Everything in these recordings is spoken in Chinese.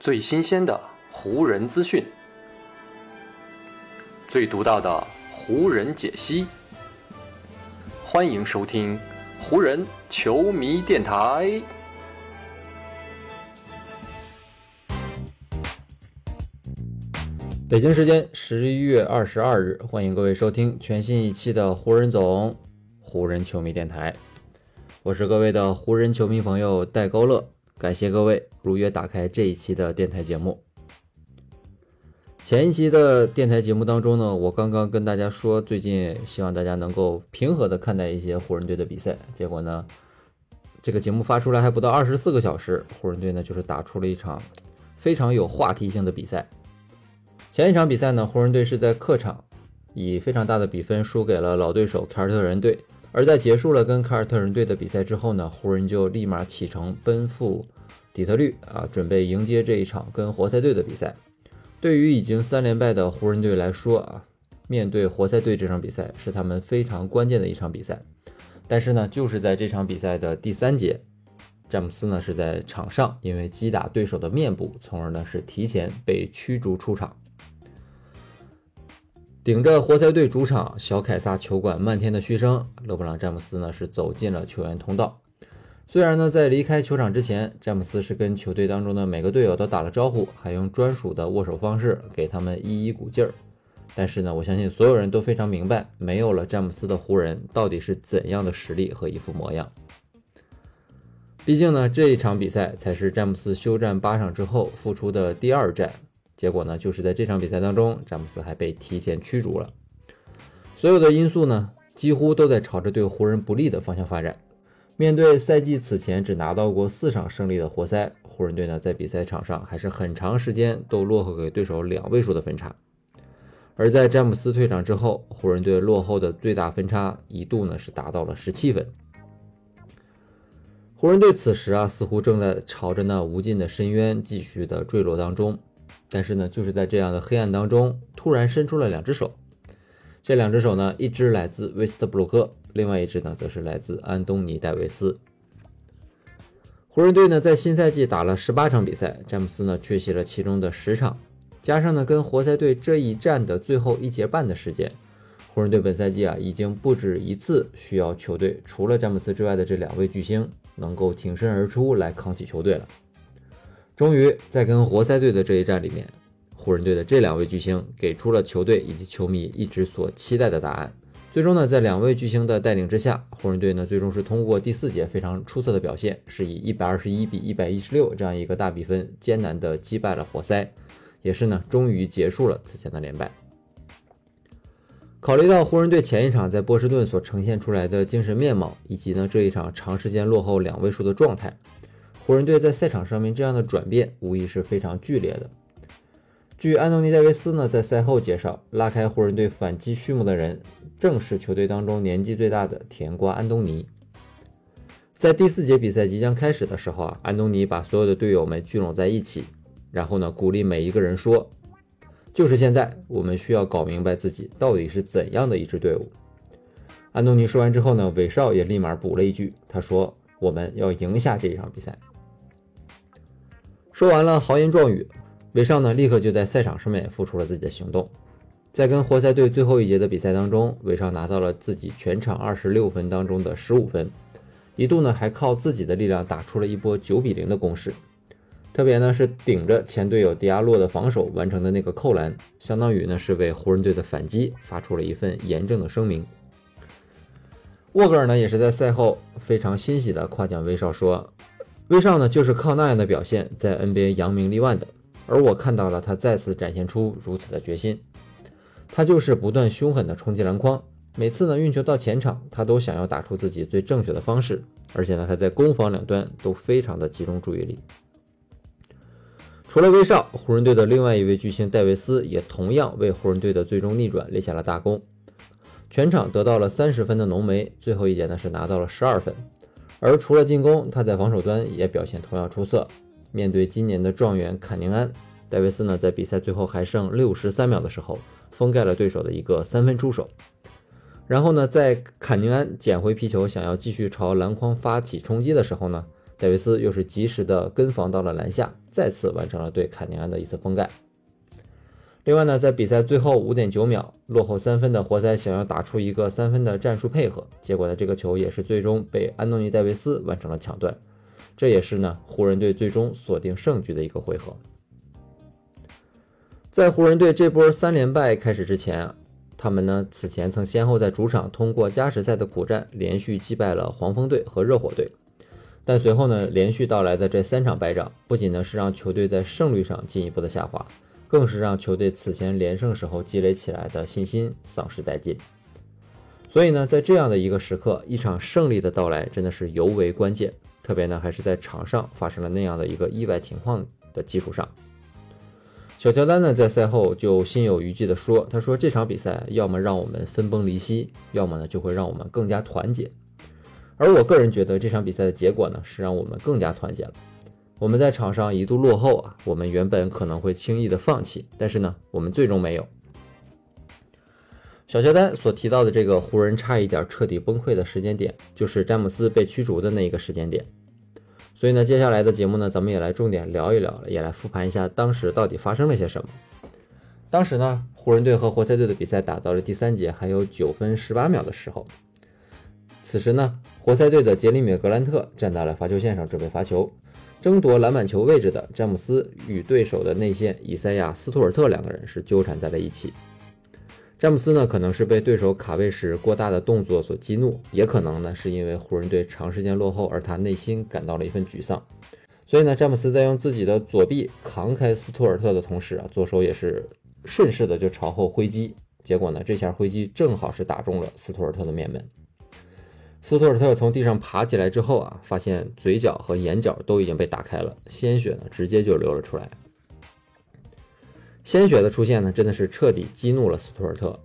最新鲜的湖人资讯，最独到的湖人解析。欢迎收听湖人球迷电台。北京时间十一月二十二日，欢迎各位收听全新一期的湖人总湖人球迷电台。我是各位的湖人球迷朋友戴高乐，感谢各位如约打开这一期的电台节目。前一期的电台节目当中呢，我刚刚跟大家说，最近希望大家能够平和的看待一些湖人队的比赛。结果呢，这个节目发出来还不到二十四个小时，湖人队呢就是打出了一场非常有话题性的比赛。前一场比赛呢，湖人队是在客场以非常大的比分输给了老对手凯尔特人队。而在结束了跟凯尔特人队的比赛之后呢，湖人就立马启程奔赴底特律啊，准备迎接这一场跟活塞队的比赛。对于已经三连败的湖人队来说啊，面对活塞队这场比赛是他们非常关键的一场比赛。但是呢，就是在这场比赛的第三节，詹姆斯呢是在场上因为击打对手的面部，从而呢是提前被驱逐出场。顶着活塞队主场小凯撒球馆漫天的嘘声，勒布朗詹姆斯呢是走进了球员通道。虽然呢在离开球场之前，詹姆斯是跟球队当中的每个队友都打了招呼，还用专属的握手方式给他们一一鼓劲儿。但是呢，我相信所有人都非常明白，没有了詹姆斯的湖人到底是怎样的实力和一副模样。毕竟呢，这一场比赛才是詹姆斯休战八场之后复出的第二战。结果呢，就是在这场比赛当中，詹姆斯还被提前驱逐了。所有的因素呢，几乎都在朝着对湖人不利的方向发展。面对赛季此前只拿到过四场胜利的活塞，湖人队呢在比赛场上还是很长时间都落后给对手两位数的分差。而在詹姆斯退场之后，湖人队落后的最大分差一度呢是达到了十七分。湖人队此时啊，似乎正在朝着那无尽的深渊继续的坠落当中。但是呢，就是在这样的黑暗当中，突然伸出了两只手。这两只手呢，一只来自威斯特布鲁克，另外一只呢，则是来自安东尼戴维斯。湖人队呢，在新赛季打了十八场比赛，詹姆斯呢缺席了其中的十场，加上呢跟活塞队这一战的最后一节半的时间，湖人队本赛季啊已经不止一次需要球队除了詹姆斯之外的这两位巨星能够挺身而出来扛起球队了。终于在跟活塞队的这一战里面，湖人队的这两位巨星给出了球队以及球迷一直所期待的答案。最终呢，在两位巨星的带领之下，湖人队呢最终是通过第四节非常出色的表现，是以一百二十一比一百一十六这样一个大比分艰难的击败了活塞，也是呢终于结束了此前的连败。考虑到湖人队前一场在波士顿所呈现出来的精神面貌，以及呢这一场长时间落后两位数的状态。湖人队在赛场上面这样的转变，无疑是非常剧烈的。据安东尼·戴维斯呢在赛后介绍，拉开湖人队反击序幕的人，正是球队当中年纪最大的甜瓜安东尼。在第四节比赛即将开始的时候啊，安东尼把所有的队友们聚拢在一起，然后呢鼓励每一个人说：“就是现在，我们需要搞明白自己到底是怎样的一支队伍。”安东尼说完之后呢，韦少也立马补了一句，他说：“我们要赢下这一场比赛。”说完了豪言壮语，韦少呢立刻就在赛场上面付出了自己的行动。在跟活塞队最后一节的比赛当中，韦少拿到了自己全场二十六分当中的十五分，一度呢还靠自己的力量打出了一波九比零的攻势。特别呢是顶着前队友迪亚洛的防守完成的那个扣篮，相当于呢是为湖人队的反击发出了一份严正的声明。沃格尔呢也是在赛后非常欣喜的夸奖威少说。威少呢，就是靠那样的表现在 NBA 扬名立万的，而我看到了他再次展现出如此的决心。他就是不断凶狠的冲击篮筐，每次呢运球到前场，他都想要打出自己最正确的方式，而且呢他在攻防两端都非常的集中注意力。除了威少，湖人队的另外一位巨星戴维斯也同样为湖人队的最终逆转立下了大功，全场得到了三十分的浓眉，最后一节呢是拿到了十二分。而除了进攻，他在防守端也表现同样出色。面对今年的状元坎宁安，戴维斯呢在比赛最后还剩六十三秒的时候，封盖了对手的一个三分出手。然后呢，在坎宁安捡回皮球，想要继续朝篮筐发起冲击的时候呢，戴维斯又是及时的跟防到了篮下，再次完成了对坎宁安的一次封盖。另外呢，在比赛最后五点九秒落后三分的活塞想要打出一个三分的战术配合，结果呢，这个球也是最终被安东尼戴维斯完成了抢断，这也是呢湖人队最终锁定胜局的一个回合。在湖人队这波三连败开始之前，他们呢此前曾先后在主场通过加时赛的苦战，连续击败了黄蜂队和热火队，但随后呢连续到来的这三场败仗，不仅呢是让球队在胜率上进一步的下滑。更是让球队此前连胜时候积累起来的信心丧失殆尽。所以呢，在这样的一个时刻，一场胜利的到来真的是尤为关键。特别呢，还是在场上发生了那样的一个意外情况的基础上。小乔丹呢，在赛后就心有余悸地说：“他说这场比赛要么让我们分崩离析，要么呢就会让我们更加团结。而我个人觉得这场比赛的结果呢，是让我们更加团结了。”我们在场上一度落后啊，我们原本可能会轻易的放弃，但是呢，我们最终没有。小乔丹所提到的这个湖人差一点彻底崩溃的时间点，就是詹姆斯被驱逐的那一个时间点。所以呢，接下来的节目呢，咱们也来重点聊一聊，也来复盘一下当时到底发生了些什么。当时呢，湖人队和活塞队的比赛打到了第三节，还有九分十八秒的时候，此时呢，活塞队的杰里米·格兰特站在了罚球线上准备罚球。争夺篮板球位置的詹姆斯与对手的内线以赛亚·斯图尔特两个人是纠缠在了一起。詹姆斯呢，可能是被对手卡位时过大的动作所激怒，也可能呢是因为湖人队长时间落后而他内心感到了一份沮丧。所以呢，詹姆斯在用自己的左臂扛开斯图尔特的同时啊，左手也是顺势的就朝后挥击，结果呢，这下挥击正好是打中了斯图尔特的面门。斯图尔特从地上爬起来之后啊，发现嘴角和眼角都已经被打开了，鲜血呢直接就流了出来。鲜血的出现呢，真的是彻底激怒了斯图尔特。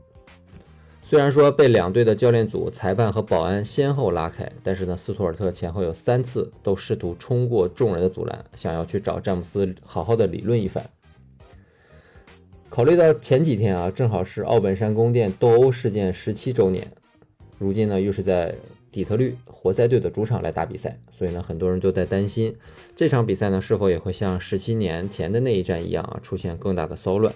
虽然说被两队的教练组、裁判和保安先后拉开，但是呢，斯图尔特前后有三次都试图冲过众人的阻拦，想要去找詹姆斯好好的理论一番。考虑到前几天啊，正好是奥本山宫殿斗殴事件十七周年，如今呢，又是在。底特律活塞队的主场来打比赛，所以呢，很多人都在担心这场比赛呢是否也会像十七年前的那一战一样啊，出现更大的骚乱。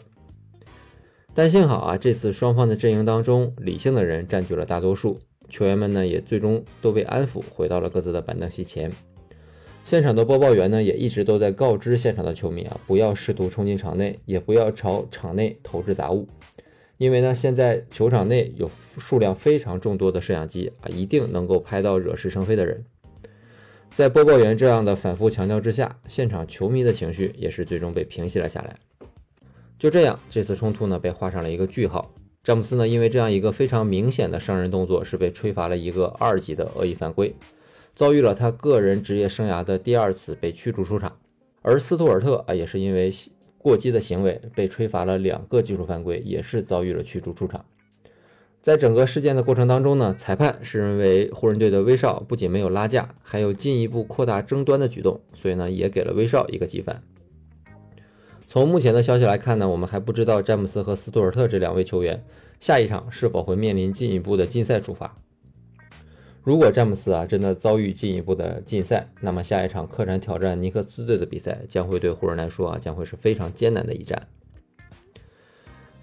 但幸好啊，这次双方的阵营当中，理性的人占据了大多数，球员们呢也最终都被安抚，回到了各自的板凳席前。现场的播报员呢也一直都在告知现场的球迷啊，不要试图冲进场内，也不要朝场内投掷杂物。因为呢，现在球场内有数量非常众多的摄像机啊，一定能够拍到惹是生非的人。在播报员这样的反复强调之下，现场球迷的情绪也是最终被平息了下来。就这样，这次冲突呢被画上了一个句号。詹姆斯呢，因为这样一个非常明显的伤人动作，是被吹罚了一个二级的恶意犯规，遭遇了他个人职业生涯的第二次被驱逐出场。而斯图尔特啊，也是因为。过激的行为被吹罚了两个技术犯规，也是遭遇了驱逐出场。在整个事件的过程当中呢，裁判是认为湖人队的威少不仅没有拉架，还有进一步扩大争端的举动，所以呢也给了威少一个记犯。从目前的消息来看呢，我们还不知道詹姆斯和斯图尔特这两位球员下一场是否会面临进一步的禁赛处罚。如果詹姆斯啊真的遭遇进一步的禁赛，那么下一场客场挑战尼克斯队的比赛将会对湖人来说啊将会是非常艰难的一战。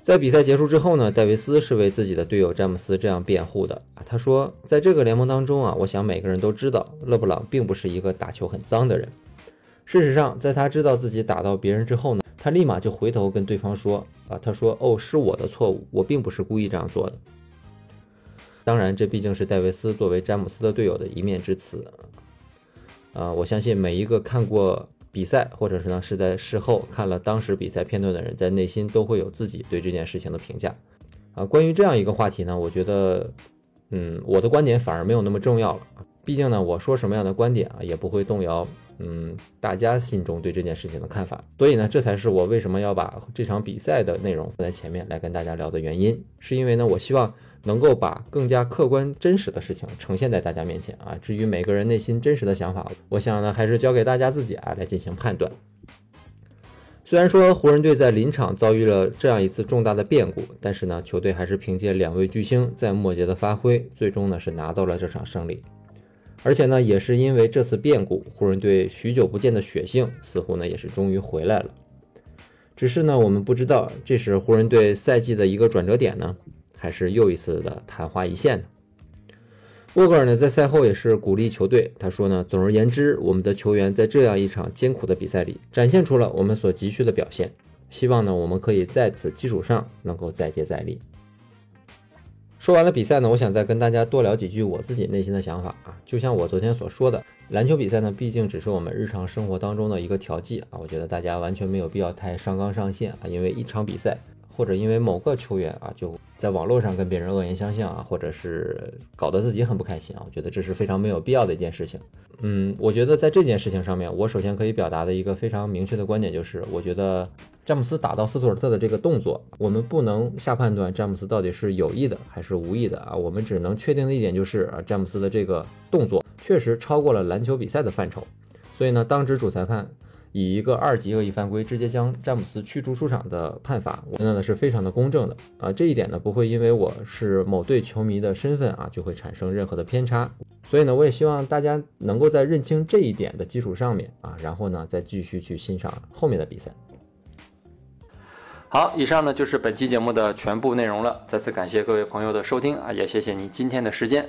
在比赛结束之后呢，戴维斯是为自己的队友詹姆斯这样辩护的啊，他说，在这个联盟当中啊，我想每个人都知道勒布朗并不是一个打球很脏的人。事实上，在他知道自己打到别人之后呢，他立马就回头跟对方说啊，他说哦是我的错误，我并不是故意这样做的。当然，这毕竟是戴维斯作为詹姆斯的队友的一面之词。啊，我相信每一个看过比赛，或者是呢是在事后看了当时比赛片段的人，在内心都会有自己对这件事情的评价。啊，关于这样一个话题呢，我觉得，嗯，我的观点反而没有那么重要了。毕竟呢，我说什么样的观点啊，也不会动摇。嗯，大家心中对这件事情的看法，所以呢，这才是我为什么要把这场比赛的内容放在前面来跟大家聊的原因，是因为呢，我希望能够把更加客观真实的事情呈现在大家面前啊。至于每个人内心真实的想法，我想呢，还是交给大家自己啊来进行判断。虽然说湖人队在临场遭遇了这样一次重大的变故，但是呢，球队还是凭借两位巨星在末节的发挥，最终呢是拿到了这场胜利。而且呢，也是因为这次变故，湖人队许久不见的血性似乎呢也是终于回来了。只是呢，我们不知道这是湖人队赛季的一个转折点呢，还是又一次的昙花一现呢？沃格尔呢在赛后也是鼓励球队，他说呢，总而言之，我们的球员在这样一场艰苦的比赛里展现出了我们所急需的表现，希望呢我们可以在此基础上能够再接再厉。说完了比赛呢，我想再跟大家多聊几句我自己内心的想法啊。就像我昨天所说的，篮球比赛呢，毕竟只是我们日常生活当中的一个调剂啊。我觉得大家完全没有必要太上纲上线啊，因为一场比赛，或者因为某个球员啊，就在网络上跟别人恶言相向啊，或者是搞得自己很不开心啊。我觉得这是非常没有必要的一件事情。嗯，我觉得在这件事情上面，我首先可以表达的一个非常明确的观点就是，我觉得。詹姆斯打到斯图尔特的这个动作，我们不能下判断詹姆斯到底是有意的还是无意的啊。我们只能确定的一点就是啊，詹姆斯的这个动作确实超过了篮球比赛的范畴。所以呢，当值主裁判以一个二级恶意犯规直接将詹姆斯驱逐出场的判罚，我觉得呢是非常的公正的啊。这一点呢不会因为我是某队球迷的身份啊就会产生任何的偏差。所以呢，我也希望大家能够在认清这一点的基础上面啊，然后呢再继续去欣赏后面的比赛。好，以上呢就是本期节目的全部内容了。再次感谢各位朋友的收听啊，也谢谢你今天的时间。